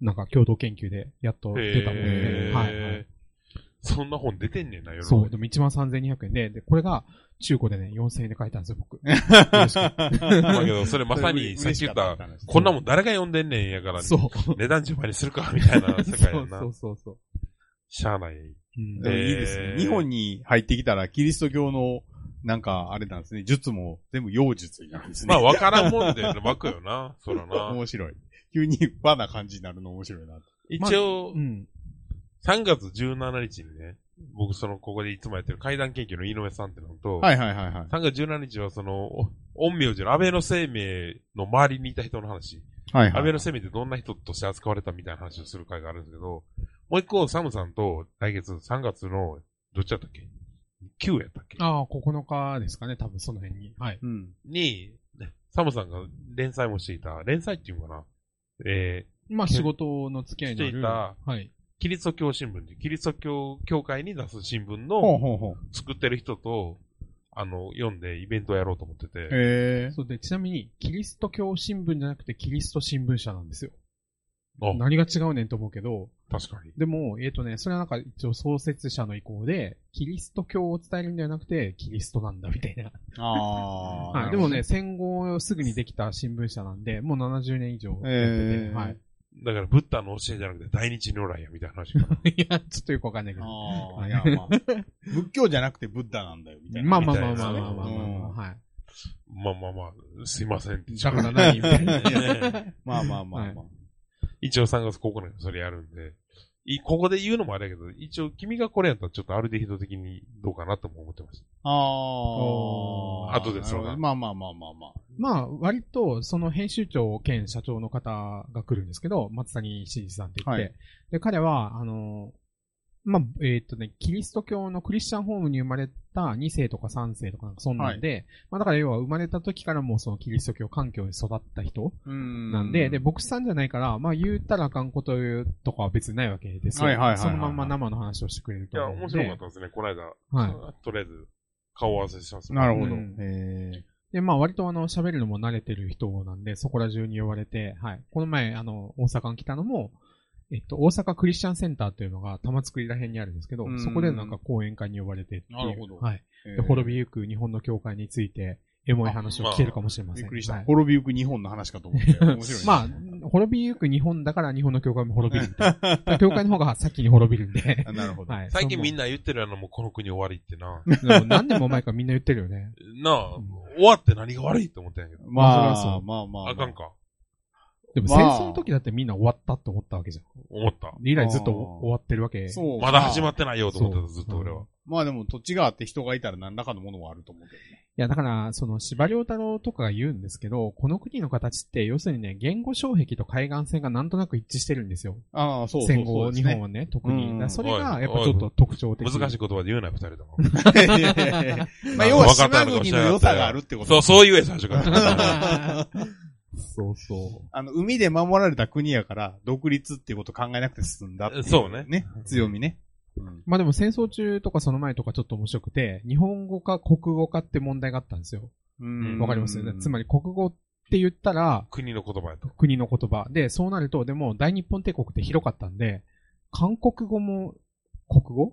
なんか共同研究でやっと出たものへで、ーはい、はい。そんな本出てんねんな、世の中そう、にでも13,200円で、で、これが中古でね、4000円で買えたんですよ、僕。*laughs* まあけど、それまさにさっき言った、こんなもん誰が読んでんねんやから、そう。値段10倍にするか、みたいな *laughs* 世界やなそ。うそうそうしゃあない。うんいいですね。えー日本に入ってきたら、キリスト教の、なんか、あれなんですね。術も全部妖術になるんですね。まあ、わからんもんで、湧くよな。*laughs* そらな。面白い。急に和な感じになるの面白いな。一応う、ん。3月17日にね、僕その、ここでいつもやってる階段研究の井上さんってのと、はいはいはいはい。3月17日はその、お陰陽師の安倍の生命の周りにいた人の話、はい安倍の生命ってどんな人として扱われたみたいな話をする会があるんですけど、もう一個、サムさんと来月3月の、どっちだったっけ ?9 やったっけ？ああ、9日ですかね、多分その辺に。はい。うん。に、ねサムさんが連載もしていた、連載っていうのかな？えまあ仕事の付き合いのある。していたはい。ー、キリスト教新聞で、キリスト教協会に出す新聞ほうのほうほう。作ってる人と、あの、読んでイベントをやろうと思ってて、へえ。そうで、ちなみに、キリスト教新聞じゃなくてキリスト新聞社なんですよ。あ何が違うねんと思うけど、確かに。でも、えっ、とね、それはなんか一応創設者の意向で、キリスト教を伝えるんではなくて、キリストなんだみたいな。ああ。はい。でもね、戦後すぐにできた新聞社なんで、もう70年以上やってて、えーはい。だから、ブッダの教えじゃなくて、大日如来や、みたいな話かな。*laughs* いや、ちょっとよくわかんないけど。ああ、いや、まあ。仏教じゃなくてブッダなんだよ、みたいな。まあまあまあまあまあまあまあはい。まあまあまあ、すいません。*laughs* だから何みたいな。ね *laughs* まあまあまあまあ。一応3月9日にそれやるんで、いここで言うのもあれやけど、一応君がこれやったらちょっとアルデヒド的にどうかなとも思ってます。ああ。後でそれがなるほどまあまあまあまあまあ。まあ、割と、その編集長兼社長の方が来るんですけど、松谷真司さんって言って、はいで、彼は、あの、まあ、えーっとね、キリスト教のクリスチャンホームに生まれた2世とか3世とかなんかそんなんで、まあだから要は生まれた時からもうそのキリスト教環境に育った人うんなんで、で、牧師さんじゃないから、まあ言ったらあかんこと言うとかは別にないわけですよ。はいはいはいはいそのまんま生の話をしてくれるいや、と思うので。面白かったですね、この間。はい。とりあえず、顔合わせします。なるほど。うんへで、まあ割とあの、喋るのも慣れてる人なんで、そこら中に呼ばれて、はい。この前、あの、大阪に来たのも、えっと、大阪クリスチャンセンターっていうのが玉造りら辺にあるんですけどう、んそこでなんか講演会に呼ばれてっていう。なるほどはい。えで、滅びゆく日本の教会について、エモい話を聞けるかもしれません。びっくりした。はい滅びゆく日本の話かと思って。面白いね。まあ、滅びゆく日本だから日本の教会も滅びる。*laughs* 教会の方が先に滅びるんで。あなるほど。はい。最近みんな。な言ってるやのもうこの国終わりってな。何年も前からみんな言ってるよね。なあ、終わって何が悪いって思ったんやけど。まあ、まあまあまあ。あかんか。でもまあ戦争の時だってみんな終わったって思ったわけじゃん。思った。以来ずっと終わってるわけ。そう。まだ始まっってないよと思ってた、ずっと俺は。まあでも土地があって人がいたら何らかのものはあると思うけどね。いや、だから、その、司馬遼太郎とかが言うんですけど、この国の形って、要するにね、言語障壁と海岸線がなんとなく一致してるんですよ。ああ、そうそうそう。戦後、日本はね、特に。それが、やっぱちょっと特徴的。難しい言葉で言うなよ、二人とも。*laughs* まあ要は島国の良さがあるってことそう、そう言え、最初から。そうそう。あの、海で守られた国やから、独立っていうこと考えなくて済んだっていそうねね。強みね。うん。まあでも戦争中とかその前とかちょっと面白くて、日本語か国語かって問題があったんですよ。うんわかります？よね。つまり、り国語って言ったら、国の言葉やと。国の言葉。で、そうなると、でも大日本帝国って広かったんで、韓国語も国語な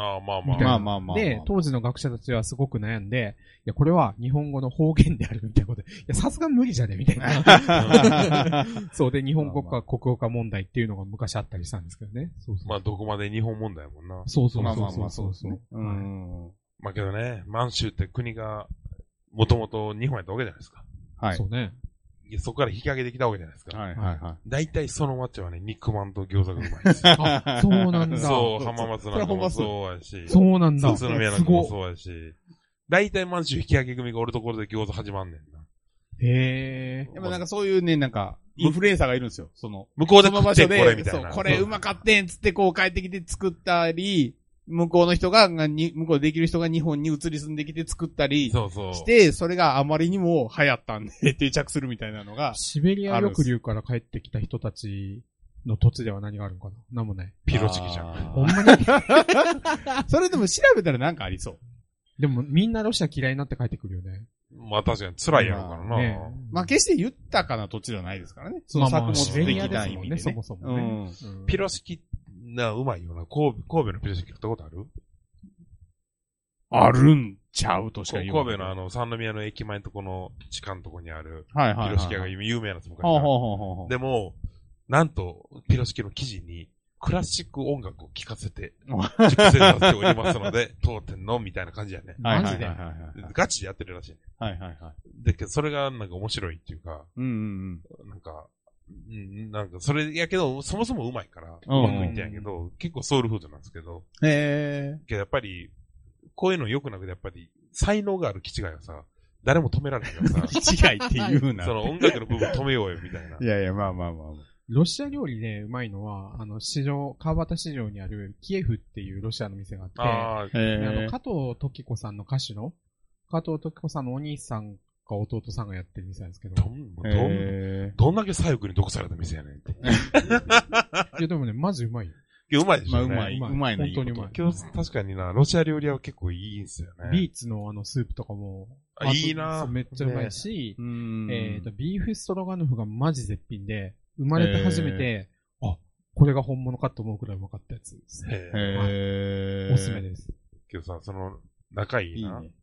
あ、まあまあ。まあまあまあまあ。で、当時の学者たちはすごく悩んで、いや、これは日本語の方言であるみたいなことで、いや、さすがに無理じゃねみたいな。*laughs* そうで、日本語か国語か問題っていうのが昔あったりしたんですけどね。そうそう。まあ、どこまで日本問題やもんな。そうそうまあまあまあ、そうそうん。まあけどね、満州って国が、もともと日本やったわけじゃないですか。はいそ。うね。いやそこから引き上げてきたわけじゃないですか。はいはいは大体その町はね、肉まんと餃子がうまいんですよ。*laughs* あ、そうなんだ。そう、浜松なんかもそうやし、そうなんだ。宇都宮なんかもそうやし、大体満州引き上げ組がおるところで餃子始まんねんな。へえい。。でもなんかそういうね、なんか、インフルエンサーがいるんですよ。その、向こうでその場所で、食ってこれみたいそう、な。これうまかってんつってこう帰ってきて作ったり、向こうの人が、がに向こうでできる人が日本に移り住んできて作ったりそうそう。して、それがあまりにも流行ったんで *laughs* 定着するみたいなのが、シベリア抑留から帰ってきた人たちの土地では何があるのかな？なんもない。ピロチキじゃん。あほんまに？ー *laughs* それでも調べたらなんかありそう。でもみんなロシア嫌いになって帰ってくるよね。まあ確かに辛いやろうからな。ねまあ決して豊かな土地ではないですからね。そまあま作物シベリア的ですも味でね。そもそもね。うんピロシキ、な、うまいよな。神戸、神戸のピロシキ食ったことある？あるんちゃうとしか神言わない戸のあの、三宮の駅前のとこの地下のとこにある、はいはいはい。ピロシキ屋が有名なんです、昔から。ほうほうほうほうほう。でも、なんと、ピロシキの記事に、クラシック音楽を聴かせて、熟成させておりますので、*laughs* 当店の、みたいな感じやね。はいマジではいはい。ガチでやってるらしいね。はいはいはい。で、けどそれがなんか面白いっていうか、うんうんなんか、うん、なんか、それやけど、そもそもうまいから、ううんまくいってんやけど、結構ソウルフードなんですけど、うん。へけどやっぱり、こういうの良くなくて、やっぱり、才能がある気違いはさ、誰も止められへんからさ、*laughs* 違いって言うな。その音楽の部分止めようよ、みたいな。*laughs* いやいや、まあまあまあまあ。ロシア料理でうまいのは、あの、市場、川端市場にあるキエフっていうロシアの店があって、ああ、の、へ加藤時子さんの歌手の、加藤時子さんのお兄さんか弟さんがやってる店なんですけど、どん、どん、え。どんだけ左翼に毒された店やねんって。*laughs* いやでもね、マジうまいよ。いやうまいでしょ、ね。まあうまい。うまいうまいのいいこと本当にうまい今日、確かにな、ロシア料理屋は結構いいんすよね。ビーツのあのスープとかも、あいいなめっちゃうまいし、うん。えっと、ビーフストロガノフがマジ絶品で、生まれて初めて、あ、これが本物かと思うくらいうまかったやつですね。へえおすすめです。けどさ、その、仲いいな。いいね。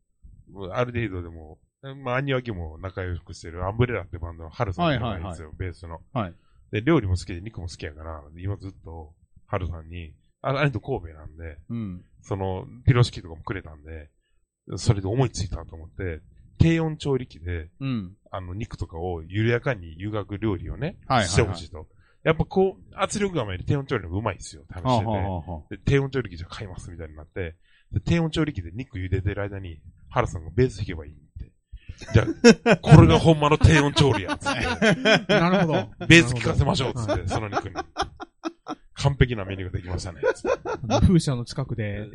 もうある程度でも、まあ、アニワキも仲良くしてるアンブレラってバンドのハルさんがいるんですよ、ベースの。はい。で、料理も好きで肉も好きやから、今ずっと、ハルさんに、ああれと神戸なんで、うん。その、ピロシキとかもくれたんで、それで思いついたと思って、低温調理器で、うん。あの、肉とかを緩やかに湯がく料理をね、はいはいはいしてほしいと。やっぱこう、圧力釜より低温調理の方がうまいんですよ、試してて。はあはあはで、低温調理器じゃ買いますみたいになって、で低温調理器で肉茹でてる間に、原さんがベース弾けばいい。じゃあ、これがほんまの低温調理や、つって。なるほど。ベース効かせましょう、つって、その肉に。完璧なメニューができましたね、つってあの風車の近くで、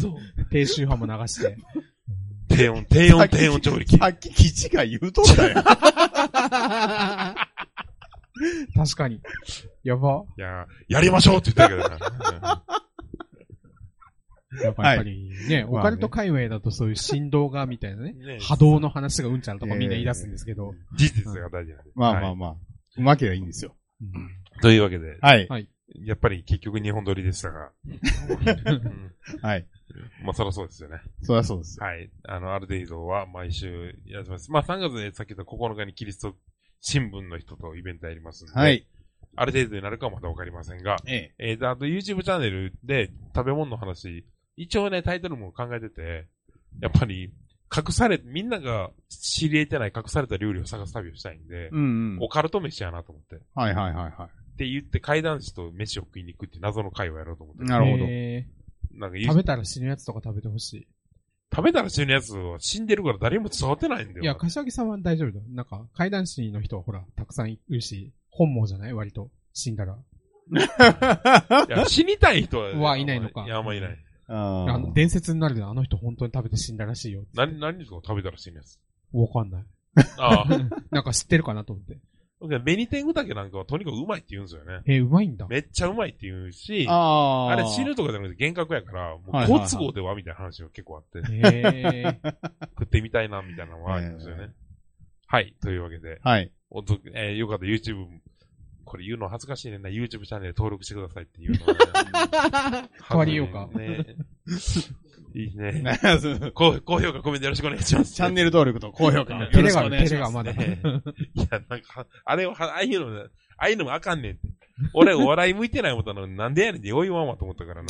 そう。低周波も流して。低温、低温、低温調理器。さっき基地が言うとったよ。確かに。やば。いやー、やりましょうって言ったけどな。やっぱりね、オカルト界隈だとそういう振動がみたいなねね、波動の話がうんちゃらとかみんな言い出すんですけど。事実が大事なんで。まあまあはいまあ。うまければいいんですよ。というわけで、はい。やっぱり結局日本撮りでしたが。*laughs* うんはい。まあ、そりゃそうですよね。そりゃそうですよ。はい。あの、アルデイドは毎週やってます。まあ、3月でさっき言った9日にキリスト新聞の人とイベントやりますんで、はい。ある程度になるかはまだわかりませんが、ええ。えー、であと YouTube チャンネルで食べ物の話、一応ね、タイトルも考えてて、やっぱり、隠され、みんなが知り得てない隠された料理を探す旅をしたいんで、うんうん。オカルト飯やなと思って。っはいはいはいはて言って怪談師と飯を食いに行くっていう謎の会をやろうと思って。なるほどへなんかー食べたら死ぬやつとか食べてほし食べたら死ぬやつは死んでるから誰も伝わってないんだよ。い。いや、柏木さんは大丈夫だよ。なんか、怪談師の人はほら、たくさんいるし、本望じゃない？割と。死んだら。*laughs* いや死にたい人は。はいないのかいや、あんまいない。ああの、伝説になるで、あの人本当に食べて死んだらしいよ。何、何ですか？食べたら死ぬやつ。わかんない。ああ。*laughs* なんか知ってるかなと思って。ベニテングタケなんかはとにかくうまいって言うんですよね。えーうまいんだ。めっちゃうまいって言うし、ああ。あれ死ぬとかじゃなくて幻覚やから、もう好都合ではみたいな話が結構あって、へー *laughs* 食ってみたいなみたいなのはあるんですよね。はい。というわけで、はい。おとえーよかったら YouTube、これ言うの恥ずかしいねんな。YouTube チャンネル登録してくださいっていうのはね変わりようかね。いいね。*laughs* ね高高評価、コメントよろしくお願いします。チャンネル登録と高評価。よろしく照れがある、お願いします。照れがまだ。ねいや、なんか、あれをは、ああいうの、ああいうのもあかんねんって。俺、お笑い向いてない思ったのに、なんでやねんってよいわんわと思ったからね。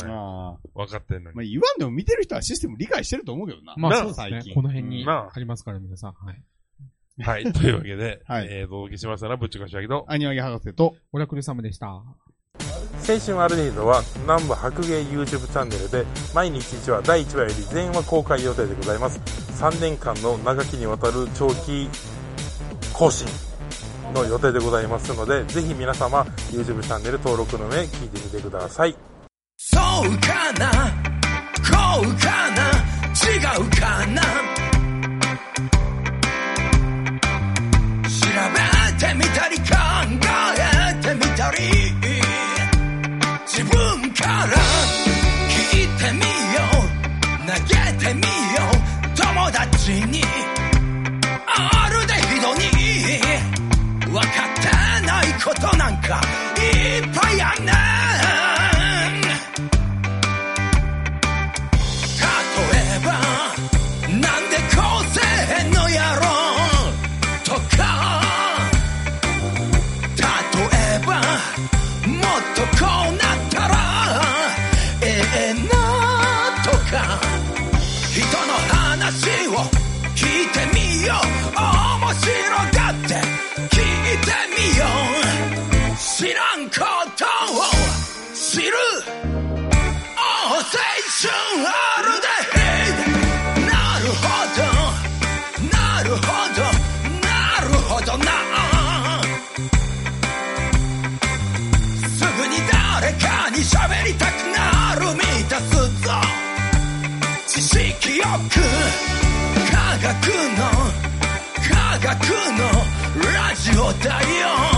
分かってんのに。まあ言わんでも見てる人はシステム理解してると思うけどな。なまあそうです最近。ねこの辺にありますから、皆さん。はい。*laughs* はい。というわけで、はい。えー、お届けしましたのは、ぶっちかしわぎと、アニワギ博士と、オラクル様でした。青春アルディードは南部白芸 YouTube チャンネルで毎日1話第1話より全話公開予定でございます。3年間の長きにわたる長期更新の予定でございますのでぜひ皆様 YouTube チャンネル登録の上聞いてみてください。そうかな？こうかな？違うかな？てみたり考えてみたり。自分から聞いてみよう。投げてみよう。友達に。あるでひどに。分かってないことなんかいっぱいあんねん。こうなったらええなとか人の話を聞いてみよう。面白学科学の科学のラジオだよ。